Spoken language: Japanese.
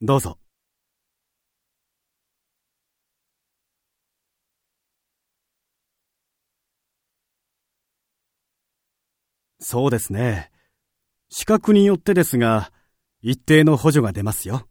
どうぞ。そうですね。資格によってですが、一定の補助が出ますよ。